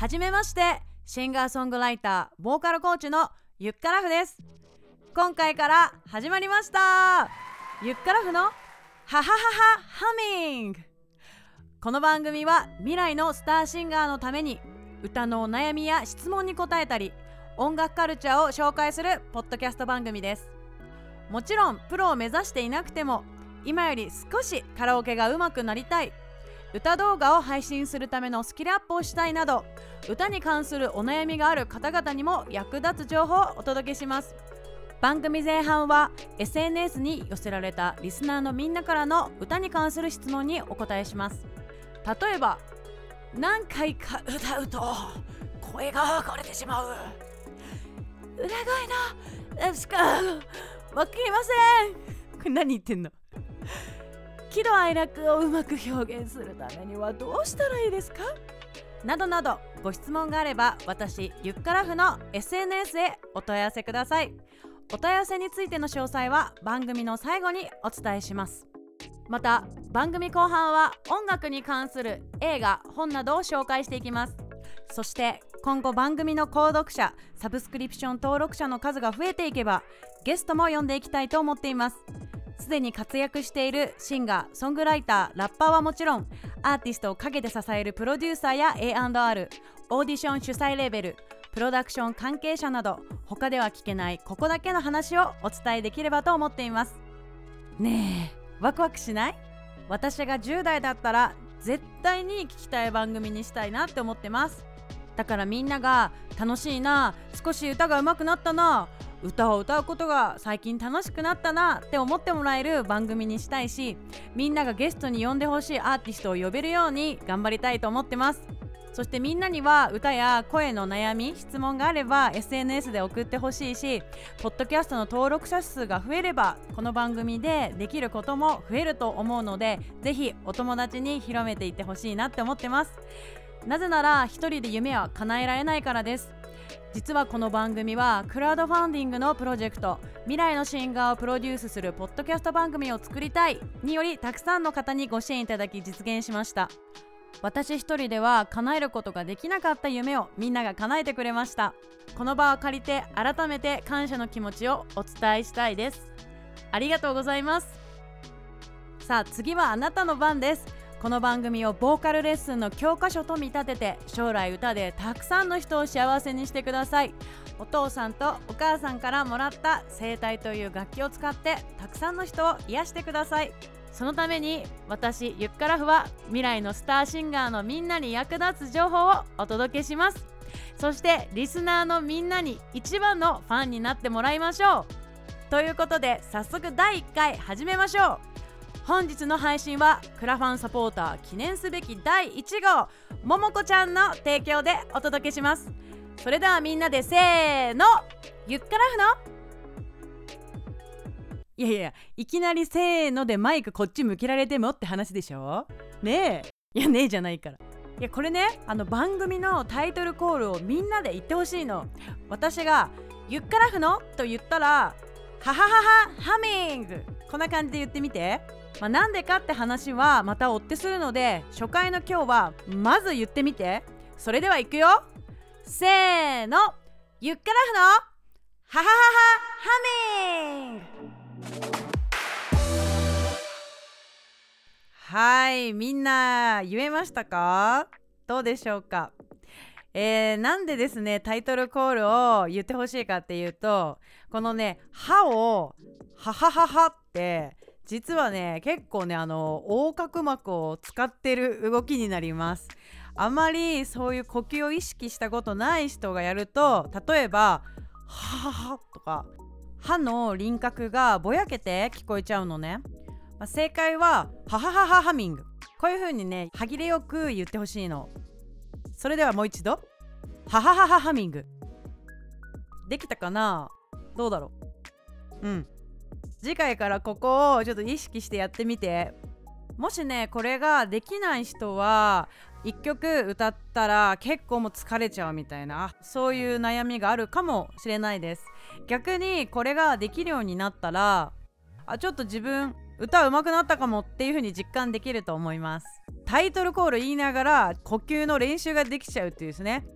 はじめましてシンガーソングライターボーカルコーチのゆっからふです。今回から始まりました。ゆっからふのハハハハハミング。この番組は未来のスターシンガーのために歌のお悩みや質問に答えたり音楽カルチャーを紹介するポッドキャスト番組です。もちろんプロを目指していなくても今より少しカラオケが上手くなりたい歌動画を配信するためのスキルアップをしたいなど歌に関するお悩みがある方々にも役立つ情報をお届けします。番組前半は SNS に寄せられたリスナーのみんなからの歌に関する質問にお答えします。例えば何回か歌うと声が枯れてしまう。裏声のしかわかりません。何言ってんの？喜怒哀楽をうまく表現するためにはどうしたらいいですか？などなどご質問があれば私ゆっからふの SNS へお問い合わせください。お問い合わせについての詳細は番組の最後にお伝えします。また番組後半は音楽に関する映画本などを紹介していきます。そして今後番組の購読者サブスクリプション登録者の数が増えていけばゲストも呼んでいきたいと思っています。すでに活躍しているシンガーソングライターラッパーはもちろんアーティストを陰で支えるプロデューサーや A&R オーディション主催レーベルプロダクション関係者など他では聞けないここだけの話をお伝えできればと思っています。ねえワクワクしない？私が10代だったら絶対に聞きたい番組にしたいなって思ってます。だからみんなが楽しいな少し歌が上手くなったな歌を歌うことが最近楽しくなったなって思ってもらえる番組にしたいしみんながゲストに呼んでほしいアーティストを呼べるように頑張りたいと思ってます。そしてみんなには歌や声の悩み質問があれば SNS で送ってほしいしポッドキャストの登録者数が増えればこの番組でできることも増えると思うのでぜひお友達に広めていってほしいなって思ってます。なぜなら一人で夢は叶えられないからです。実はこの番組はクラウドファンディングのプロジェクト未来のシンガーをプロデュースするポッドキャスト番組を作りたいによりたくさんの方にご支援いただき実現しました。私一人では叶えることができなかった夢をみんなが叶えてくれました。この場を借りて改めて感謝の気持ちをお伝えしたいです。ありがとうございます。さあ次はあなたの番です。この番組をボーカルレッスンの教科書と見立てて将来歌でたくさんの人を幸せにしてください。お父さんとお母さんからもらった声帯という楽器を使ってたくさんの人を癒してください。そのために私ゆっからふは未来のスターシンガーのみんなに役立つ情報をお届けします。そしてリスナーのみんなに一番のファンになってもらいましょう。ということで早速第1回始めましょう。本日の配信はクラファンサポーター記念すべき第1号ももこちゃんの提供でお届けします。それではみんなでせーのゆっからふの。いやいやいきなりせーのでマイクこっち向けられてもって話でしょ。ねえ。いやねえじゃないから。いやこれねあの番組のタイトルコールをみんなで言ってほしいの。私が「ゆっからふの?」と言ったら「ははははハミング」こんな感じで言ってみて。まあ、なんでかって話はまた追ってするので初回の今日はまず言ってみて。それではいくよ。せーの。ゆっからふの。ははははハミン。グはいみんな言えましたか？どうでしょうか？えー、なんでですねタイトルコールを言ってほしいかっていうとこのね「歯を「はははは」って実はね結構ねあの横隔膜を使ってる動きになります。あまりそういう呼吸を意識したことない人がやると例えば「ははは」とか歯の輪郭がぼやけて聞こえちゃうのね、まあ、正解は「ははははハミング」こういう風にね歯切れよく言ってほしいの。それではもう一度「ははははハミング」できたかな？どうだろう？うん。次回からここをちょっと意識してやってみて。もしねこれができない人は1曲歌ったら結構もう疲れちゃうみたいなそういう悩みがあるかもしれないです。逆にこれができるようになったらあちょっと自分歌うまくなったかもっていう風に実感できると思います。タイトルコール言いながら呼吸の練習ができちゃうっていうですね。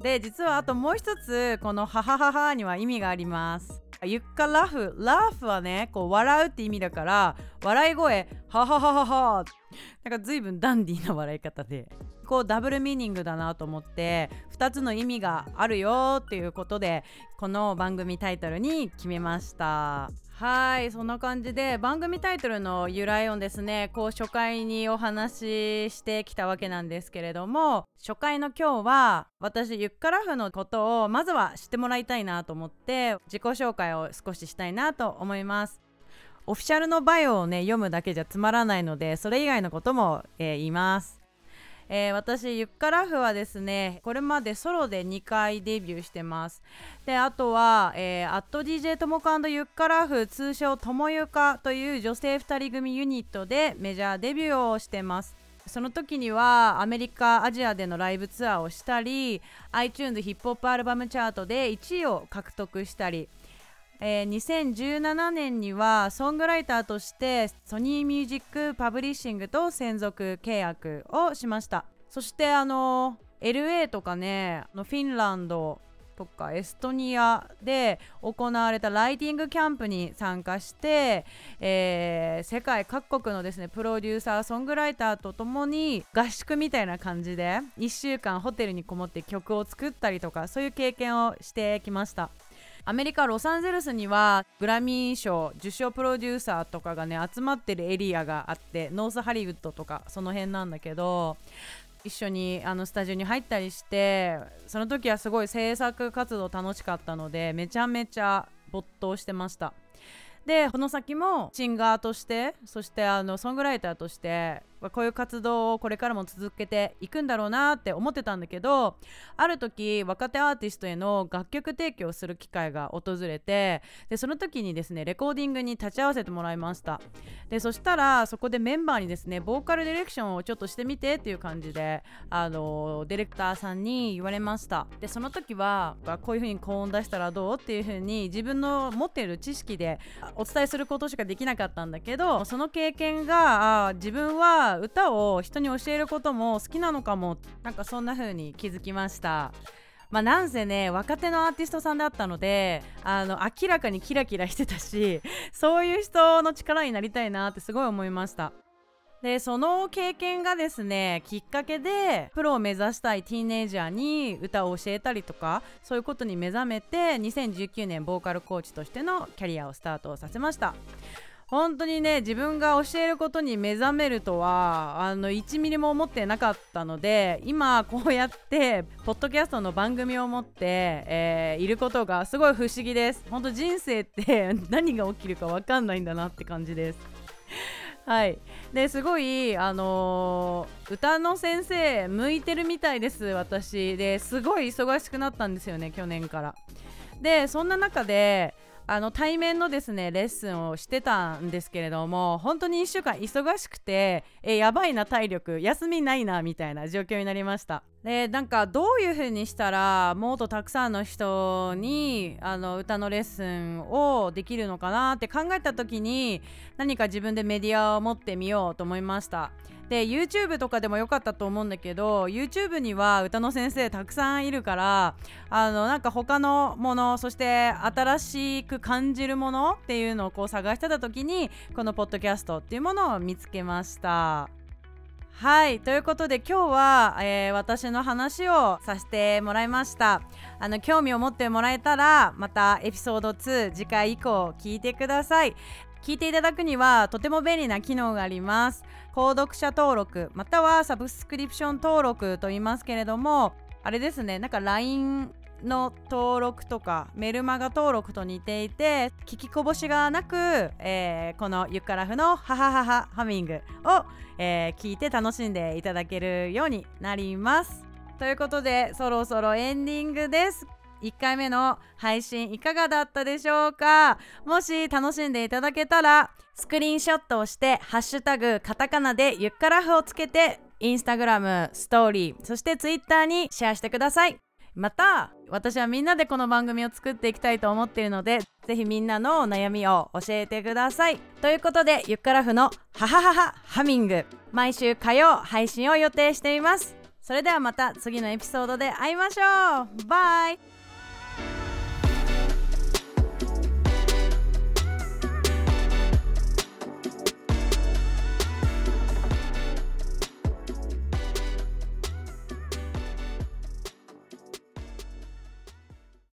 で実はあともう一つこのハハハハには意味があります。ゆっかラフ。ラフはねこう笑うって意味だから笑い声ハハハハハなんか随分ダンディーな笑い方で。こうダブルミーニングだなと思って2つの意味があるよっていうことでこの番組タイトルに決めました。はいそんな感じで番組タイトルの由来をですねこう初回にお話ししてきたわけなんですけれども初回の今日は私ユッカラフのことをまずは知ってもらいたいなと思って自己紹介を少ししたいなと思います。オフィシャルのバイオをね読むだけじゃつまらないのでそれ以外のことも、えー、言います。えー、私ユッカラフはですねこれまでソロで2回デビューしてます。であとは、えー、アット DJ ともかユッカラフ通称ともゆかという女性2人組ユニットでメジャーデビューをしてます。その時にはアメリカアジアでのライブツアーをしたり iTunes ヒップホップアルバムチャートで1位を獲得したりえー、2017年にはソングライターとしてソニーミュージックパブリッシングと専属契約をしました。そしてあの LA とかねフィンランドとかエストニアで行われたライティングキャンプに参加して、えー、世界各国のですねプロデューサーソングライターとともに合宿みたいな感じで1週間ホテルにこもって曲を作ったりとかそういう経験をしてきました。アメリカ・ロサンゼルスにはグラミー賞受賞プロデューサーとかがね集まってるエリアがあってノースハリウッドとかその辺なんだけど一緒にあのスタジオに入ったりしてその時はすごい制作活動楽しかったのでめちゃめちゃ没頭してました。でこの先もシンガーとしてそしてあのソングライターとしてこういう活動をこれからも続けていくんだろうなって思ってたんだけどある時若手アーティストへの楽曲提供する機会が訪れてでその時にですねレコーディングに立ち会わせてもらいました。でそしたらそこでメンバーにですねボーカルディレクションをちょっとしてみてっていう感じであのディレクターさんに言われました。でその時はこういう風に高音出したらどうっていう風に自分の持っている知識でお伝えすることしかできなかったんだけどその経験があ自分は歌を人に教えることも好きなのかもなんかそんな風に気づきました。まあ、なんせね若手のアーティストさんだったのであの明らかにキラキラしてたしそういう人の力になりたいなってすごい思いました。でその経験がですねきっかけでプロを目指したいティーネイジャーに歌を教えたりとかそういうことに目覚めて2019年ボーカルコーチとしてのキャリアをスタートさせました。本当にね自分が教えることに目覚めるとはあの1ミリも思ってなかったので今こうやってポッドキャストの番組を持って、えー、いることがすごい不思議です。本当人生って 何が起きるか分かんないんだなって感じです。はい。ですごいあのー、歌の先生向いてるみたいです私。ですごい忙しくなったんですよね去年から。でそんな中であの対面のですねレッスンをしてたんですけれども本当に1週間忙しくてえやばいな体力休みないなみたいな状況になりました。でなんかどういう風にしたらもっとたくさんの人にあの歌のレッスンをできるのかなって考えた時に何か自分でメディアを持ってみようと思いました。で YouTube とかでも良かったと思うんだけど YouTube には歌の先生たくさんいるからあのなんか他のものそして新しく感じるものっていうのをこう探してた時にこのポッドキャストっていうものを見つけました。はいということで今日は、えー、私の話をさせてもらいました。あの興味を持ってもらえたらまたエピソード2次回以降聞いてください。聞いていただくにはとても便利な機能があります。購読者登録またはサブスクリプション登録と言いますけれどもあれですねなんか LINE の登録とかメルマガ登録と似ていて聞きこぼしがなく、えー、このユッカラフのハハハハハミングを、えー、聞いて楽しんでいただけるようになります。ということでそろそろエンディングです。1回目の配信いかがだったでしょうか？もし楽しんでいただけたらスクリーンショットをしてハッシュタグカタカナでゆっからふをつけてインスタグラムストーリーそしてツイッターにシェアしてください。また私はみんなでこの番組を作っていきたいと思っているのでぜひみんなのお悩みを教えてください。ということでゆっからふのハハハハハミング毎週火曜配信を予定しています。それではまた次のエピソードで会いましょう。バイ。